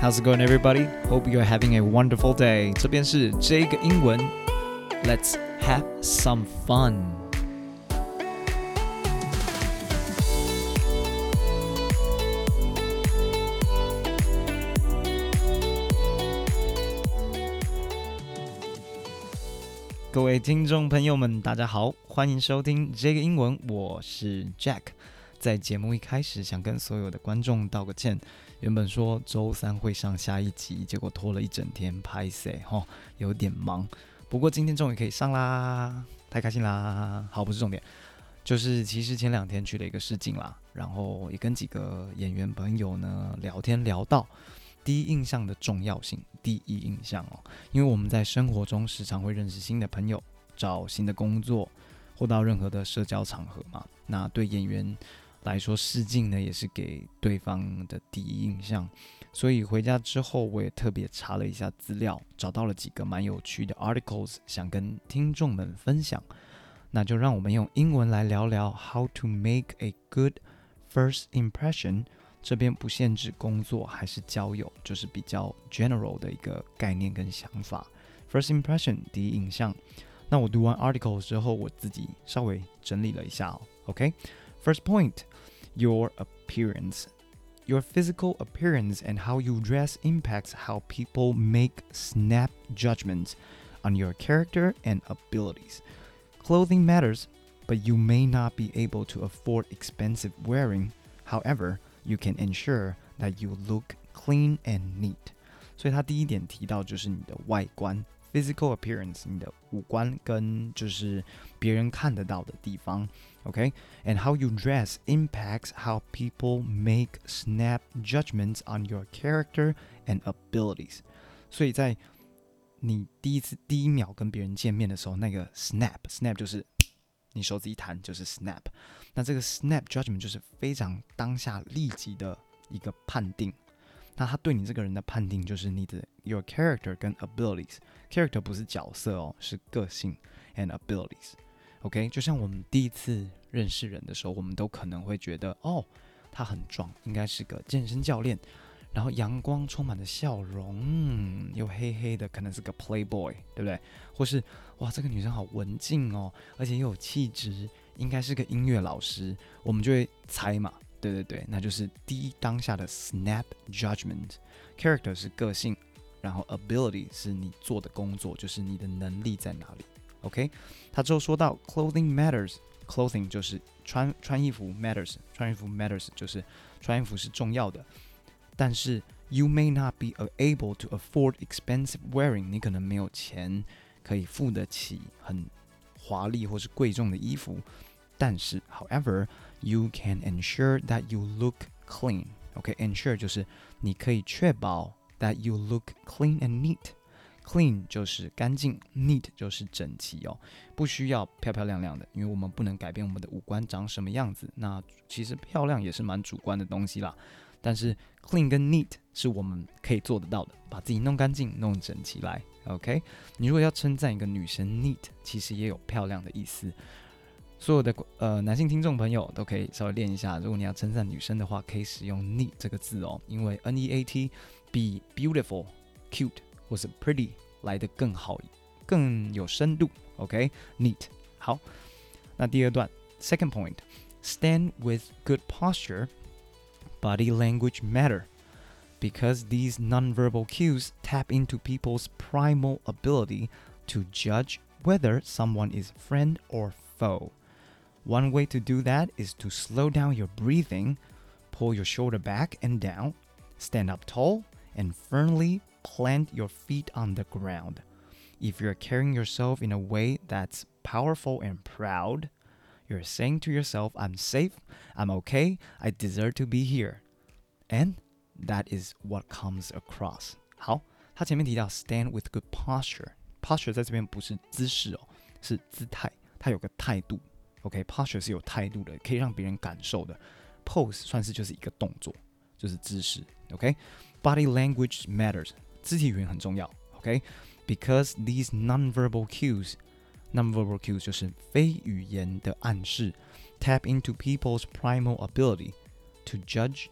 How's it going, everybody? Hope you're having a wonderful day. 这边是这个英文，Let's have some fun. 各位听众朋友们，大家好，欢迎收听这个英文，我是 Jack。 在节目一开始，想跟所有的观众道个歉。原本说周三会上下一集，结果拖了一整天拍摄，哈，有点忙。不过今天终于可以上啦，太开心啦！好，不是重点，就是其实前两天去了一个试镜啦，然后也跟几个演员朋友呢聊天，聊到第一印象的重要性。第一印象哦，因为我们在生活中时常会认识新的朋友，找新的工作，或到任何的社交场合嘛。那对演员。来说试镜呢，也是给对方的第一印象，所以回家之后我也特别查了一下资料，找到了几个蛮有趣的 articles，想跟听众们分享。那就让我们用英文来聊聊 how to make a good first impression。这边不限制工作还是交友，就是比较 general 的一个概念跟想法。First impression 第一印象。那我读完 article 之后，我自己稍微整理了一下哦。OK。First point your appearance. Your physical appearance and how you dress impacts how people make snap judgments on your character and abilities. Clothing matters, but you may not be able to afford expensive wearing. However, you can ensure that you look clean and neat. 所以他第一点提到就是你的外观 physical appearance，你的五官跟就是别人看得到的地方，OK，and、okay? how you dress impacts how people make snap judgments on your character and abilities。所以在你第一次第一秒跟别人见面的时候，那个 snap，snap 就是你手指一弹就是 snap，那这个 snap judgment 就是非常当下立即的一个判定。 那他对你这个人的判定就是你的 your character 跟 abilities。character 不是角色哦，是个性 and abilities。OK，就像我们第一次认识人的时候，我们都可能会觉得哦，他很壮，应该是个健身教练，然后阳光充满的笑容，又黑黑的，可能是个 playboy，对不对？或是哇，这个女生好文静哦，而且又有气质，应该是个音乐老师，我们就会猜嘛。对对对，那就是第一当下的 snap judgment。character 是个性，然后 ability 是你做的工作，就是你的能力在哪里。OK，他之后说到 clothing matters，clothing 就是穿穿衣服 matters，穿衣服 matters 就是穿衣服是重要的。但是 you may not be able to afford expensive wearing，你可能没有钱可以付得起很华丽或是贵重的衣服。但是，however。You can ensure that you look clean. OK，ensure、就是你可以确保 that you look clean and neat. Clean 就是干净，neat 就是整齐哦，不需要漂漂亮亮的，因为我们不能改变我们的五官长什么样子。那其实漂亮也是蛮主观的东西啦。但是 clean 跟 neat 是我们可以做得到的，把自己弄干净、弄整齐来。OK，你如果要称赞一个女生 neat，其实也有漂亮的意思。所有的呃男性听众朋友都可以稍微练一下。如果你要称赞女生的话，可以使用 neat 这个字哦，因为 n e a t 比 beautiful、cute 或是 pretty 来的更好，更有深度。OK，neat。好，那第二段，second point，stand with good posture。Body language matter because these nonverbal cues tap into people's primal ability to judge whether someone is friend or foe. One way to do that is to slow down your breathing, pull your shoulder back and down, stand up tall, and firmly plant your feet on the ground. If you're carrying yourself in a way that's powerful and proud, you're saying to yourself, I'm safe, I'm okay, I deserve to be here. And that is what comes across. 好，他前面提到 stand with good posture. Posture 在这边不是姿势哦，是姿态，它有个态度。 OK，posture 是有态度的，可以让别人感受的。Pose 算是就是一个动作，就是姿势。OK，body language matters，肢体语言很重要。OK，because these nonverbal cues，nonverbal cues 就是非语言的暗示，tap into people's primal ability to judge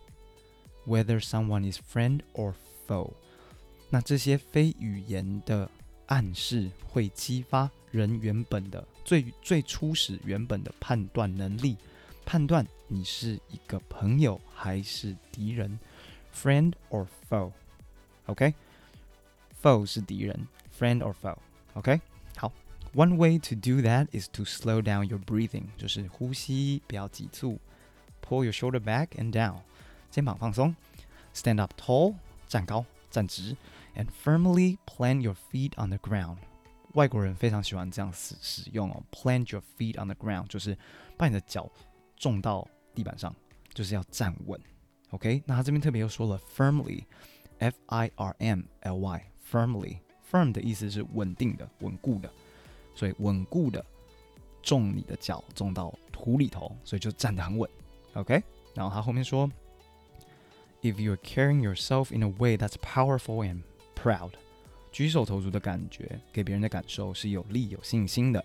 whether someone is friend or foe。那这些非语言的暗示会激发人原本的 最最初始原本的判断能力，判断你是一个朋友还是敌人，friend or foe。OK，foe 是敌人，friend or foe。OK，好。One way to do that is to slow down your breathing，就是呼吸不要急促。Pull your shoulder back and down，肩膀放松。Stand up tall，站高站直。And firmly plant your feet on the ground。 外国人非常喜欢这样使使用哦。Plant your feet on the ground，就是把你的脚种到地板上，就是要站稳。OK，那他这边特别又说了 firmly，F I R M L Y，firmly，firm 的意思是稳定的、稳固的。所以稳固的种你的脚种到土里头，所以就站得很稳，OK。然后他后面说，If you're carrying yourself in a way that's powerful and proud， 举手投足的感觉给别人的感受是有力、有信心的。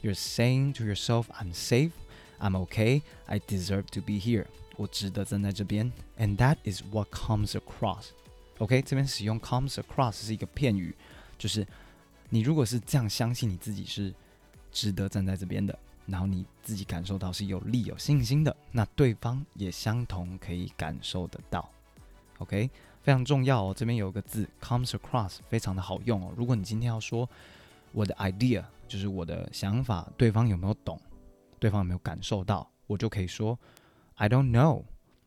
You're saying to yourself, "I'm safe, I'm okay, I deserve to be here." 我值得站在这边，and that is what comes across. OK，这边使用 comes across 是一个片语，就是你如果是这样相信你自己是值得站在这边的，然后你自己感受到是有力、有信心的，那对方也相同可以感受得到。OK，非常重要哦。这边有个字 comes across，非常的好用哦。如果你今天要说我的 idea，就是我的想法，对方有没有懂？对方有没有感受到？我就可以说 I don't know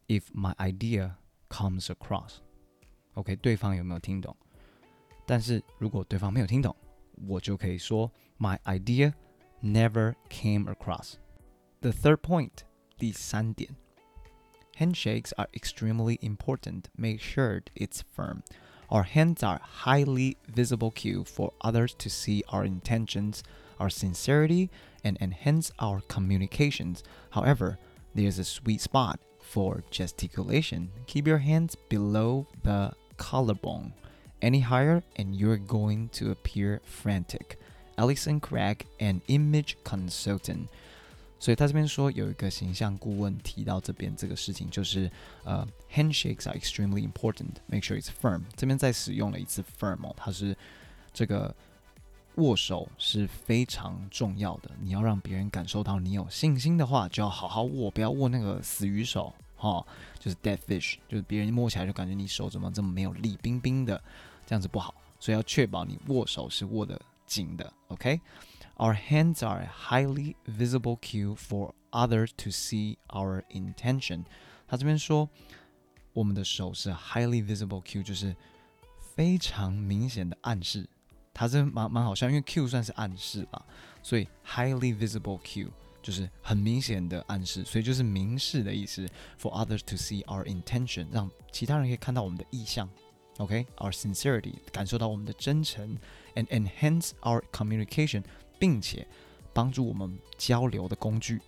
if my idea comes across。OK，对方有没有听懂？但是如果对方没有听懂，我就可以说 My idea never came across. The third point，第三点，handshakes are extremely important. Make sure it's firm. Our hands are highly visible cue for others to see our intentions, our sincerity, and enhance our communications. However, there's a sweet spot for gesticulation. Keep your hands below the collarbone any higher and you're going to appear frantic. Alison Craig, an image consultant. 所以他这边说有一个形象顾问提到这边这个事情，就是呃，handshakes are extremely important. Make sure it's firm. 这边再使用了一次 firm 哦，它是这个握手是非常重要的。你要让别人感受到你有信心的话，就要好好握，不要握那个死鱼手哈，就是 dead fish，就是别人摸起来就感觉你手怎么这么没有力，冰冰的。这样子不好，所以要确保你握手是握得紧的，OK。OK，Our hands are a highly visible cue for others to see our intention。他这边说，我们的手是 highly visible cue，就是非常明显的暗示。它这蛮蛮好笑，因为 cue 算是暗示吧，所以 highly visible cue 就是很明显的暗示，所以就是明示的意思。For others to see our intention，让其他人可以看到我们的意向。OK，our sincerity 感受到我们的真诚，and enhance our communication， 并且帮助我们交流的工具。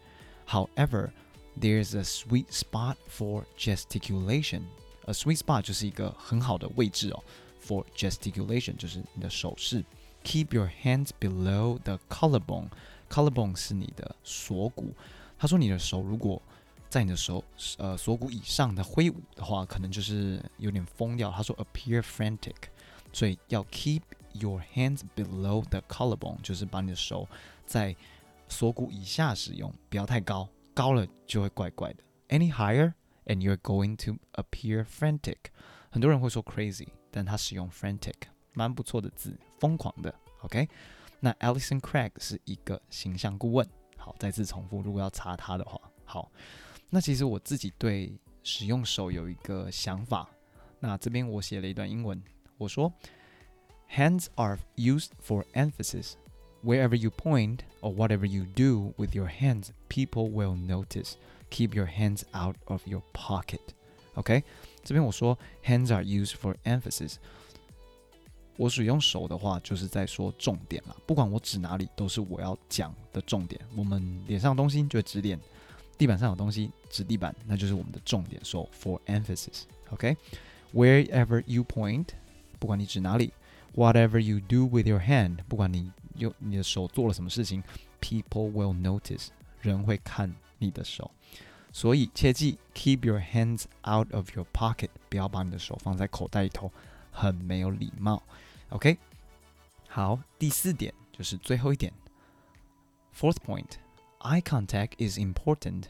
However, there's a sweet spot for gesticulation. A sweet spot 就是一个很好的位置哦。For gesticulation 就是你的手势。Keep your hands below the collarbone. Collarbone 是你的锁骨。他说你的手如果在你的手呃锁骨以上的挥舞的话，可能就是有点疯掉。他说 appear frantic，所以要 keep your hands below the collarbone，就是把你的手在锁骨以下使用，不要太高，高了就会怪怪的。Any higher and you're going to appear frantic。很多人会说 crazy，但他使用 frantic，蛮不错的字，疯狂的。OK，那 Alison Craig 是一个形象顾问。好，再次重复，如果要查他的话，好。那其实我自己对使用手有一个想法。那这边我写了一段英文，我说 ：“Hands are used for emphasis. Wherever you point or whatever you do with your hands, people will notice. Keep your hands out of your pocket.” OK，这边我说 “Hands are used for emphasis”。我使用手的话，就是在说重点了。不管我指哪里，都是我要讲的重点。我们脸上的东西就指点。地板上有东西，指地板，那就是我们的重点。说 for emphasis，OK？Wherever you point，不管你指哪里 ；whatever you do with your hand，不管你用你的手做了什么事情，people will notice，人会看你的手。所以切记，keep your hands out of your pocket，不要把你的手放在口袋里头。 很没有礼貌。OK，好，第四点就是最后一点。Fourth point, eye contact is important.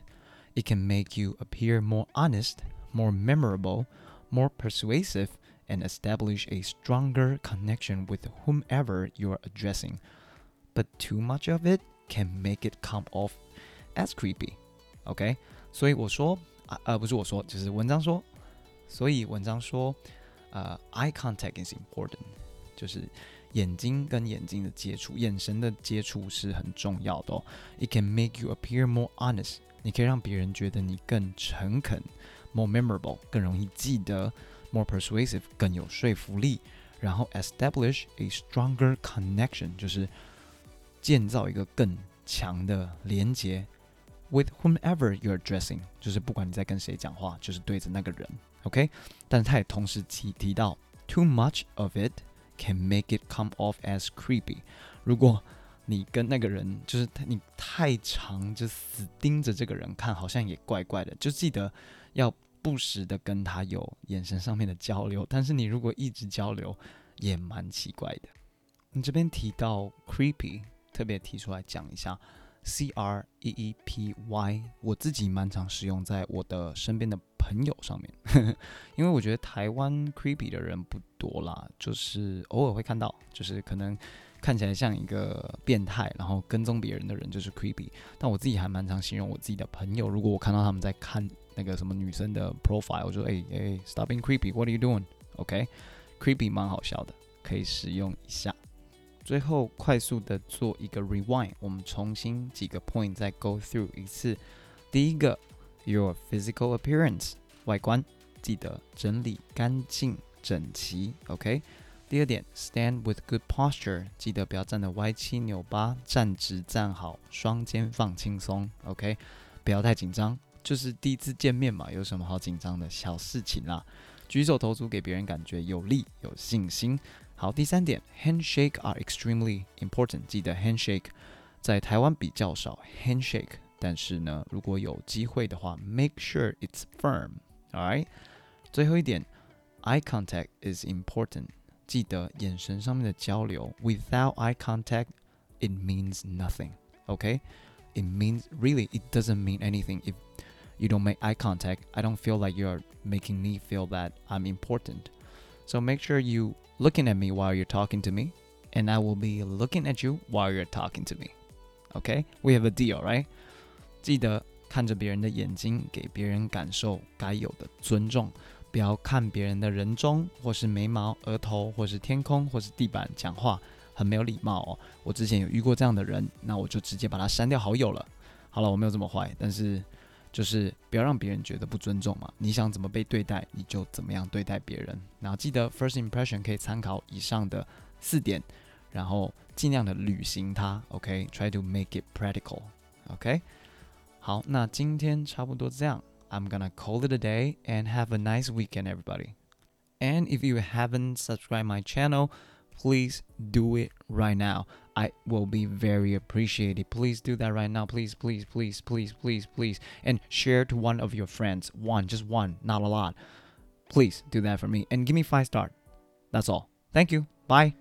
It can make you appear more honest, more memorable, more persuasive, and establish a stronger connection with whomever you are addressing. But too much of it can make it come off as creepy. OK，所以我说啊呃不是我说，就是文章说，所以文章说，呃，eye contact is important，就是眼睛跟眼睛的接触，眼神的接触是很重要的哦。It can make you appear more honest，你可以让别人觉得你更诚恳，more memorable，更容易记得 ，more persuasive，更有说服力，然后 establish a stronger connection，就是建造一个更强的连接，with whomever you're addressing，就是不管你在跟谁讲话，就是对着那个人，OK？但是他也同时提提到，too much of it。can make it come off as creepy。如果你跟那个人就是你太长，就死盯着这个人看，好像也怪怪的。就记得要不时的跟他有眼神上面的交流。但是你如果一直交流，也蛮奇怪的。你这边提到 creepy，特别提出来讲一下。C R E E P Y，我自己蛮常使用在我的身边的朋友上面，因为我觉得台湾 creepy 的人不多啦，就是偶尔会看到，就是可能看起来像一个变态，然后跟踪别人的人就是 creepy。但我自己还蛮常形容我自己的朋友，如果我看到他们在看那个什么女生的 profile，我就哎哎，stop being creepy，what are you doing？OK，creepy 蛮好笑的，可以使用一下。最后快速的做一个 rewind，我们重新几个 point 再 go through 一次。第一个，your physical appearance 外观，记得整理干净整齐，OK。第二点，stand with good posture，记得不要站得歪七扭八，站直站好，双肩放轻松，OK。不要太紧张，就是第一次见面嘛，有什么好紧张的？小事情啦。举手投足给别人感觉有力、有信心。好，第三点，handshake are extremely important。记得 handshake 在台湾比较少 handshake，但是呢，如果有机会的话，make sure it's firm。Alright，最后一点，eye contact is important。记得眼神上面的交流，without eye contact it means nothing。OK，it means really it doesn't mean anything if you don't make eye contact. I don't feel like you're making me feel that I'm important. So make sure you looking at me while you're talking to me, and I will be looking at you while you're talking to me. Okay? We have a deal, right? 记得看着别人的眼睛，给别人感受该有的尊重。不要看别人的人中，或是眉毛、额头，或是天空，或是地板讲话，很没有礼貌哦。我之前有遇过这样的人，那我就直接把他删掉好友了。好了，我没有这么坏，但是 就是不要让别人觉得不尊重嘛。你想怎么被对待，你就怎么样对待别人。然后记得 first impression 可以参考以上的四点，然后尽量的履行它。OK，try to make it practical。OK，好，那今天差不多这样。I'm gonna call it a day and have a nice weekend, everybody. And if you haven't subscribed my channel, please do it right now. I will be very appreciated. Please do that right now. Please, please, please, please, please, please. And share to one of your friends. One, just one, not a lot. Please do that for me and give me five star. That's all. Thank you. Bye.